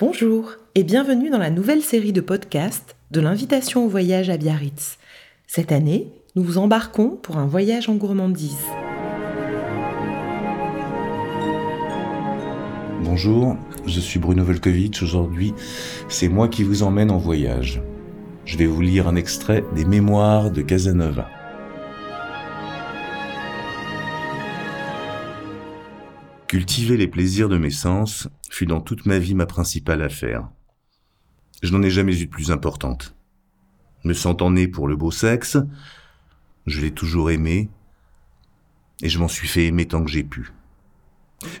Bonjour et bienvenue dans la nouvelle série de podcasts de l'invitation au voyage à Biarritz. Cette année, nous vous embarquons pour un voyage en gourmandise. Bonjour, je suis Bruno Volkovitch. Aujourd'hui, c'est moi qui vous emmène en voyage. Je vais vous lire un extrait des Mémoires de Casanova. Cultiver les plaisirs de mes sens fut dans toute ma vie ma principale affaire. Je n'en ai jamais eu de plus importante. Me sentant né pour le beau sexe, je l'ai toujours aimé, et je m'en suis fait aimer tant que j'ai pu.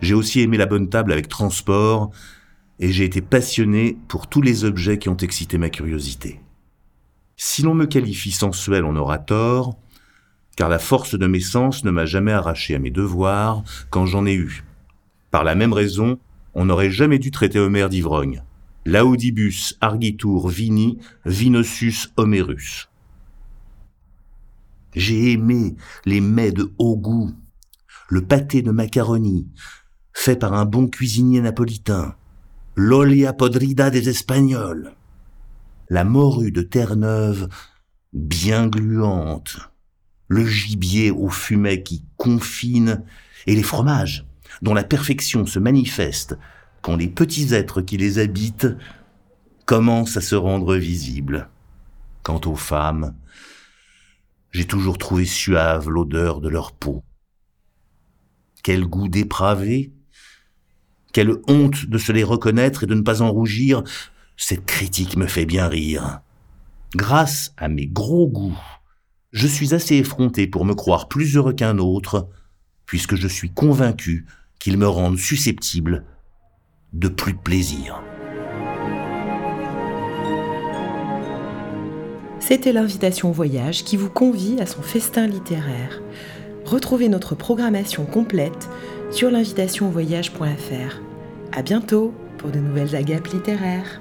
J'ai aussi aimé la bonne table avec transport, et j'ai été passionné pour tous les objets qui ont excité ma curiosité. Si l'on me qualifie sensuel, on aura tort, car la force de mes sens ne m'a jamais arraché à mes devoirs quand j'en ai eu. Par la même raison, on n'aurait jamais dû traiter Homère d'ivrogne. Laudibus argitur vini vinosus homerus. J'ai aimé les mets de haut goût, le pâté de macaroni, fait par un bon cuisinier napolitain, l'olia podrida des Espagnols, la morue de Terre-Neuve, bien gluante, le gibier au fumet qui confine, et les fromages, dont la perfection se manifeste quand les petits êtres qui les habitent commencent à se rendre visibles. Quant aux femmes, j'ai toujours trouvé suave l'odeur de leur peau. Quel goût dépravé, quelle honte de se les reconnaître et de ne pas en rougir, cette critique me fait bien rire. Grâce à mes gros goûts, je suis assez effronté pour me croire plus heureux qu'un autre, puisque je suis convaincu qu'ils me rendent susceptible de plus de plaisir. C'était l'invitation au voyage qui vous convie à son festin littéraire. Retrouvez notre programmation complète sur l'invitationvoyage.fr. À bientôt pour de nouvelles agapes littéraires.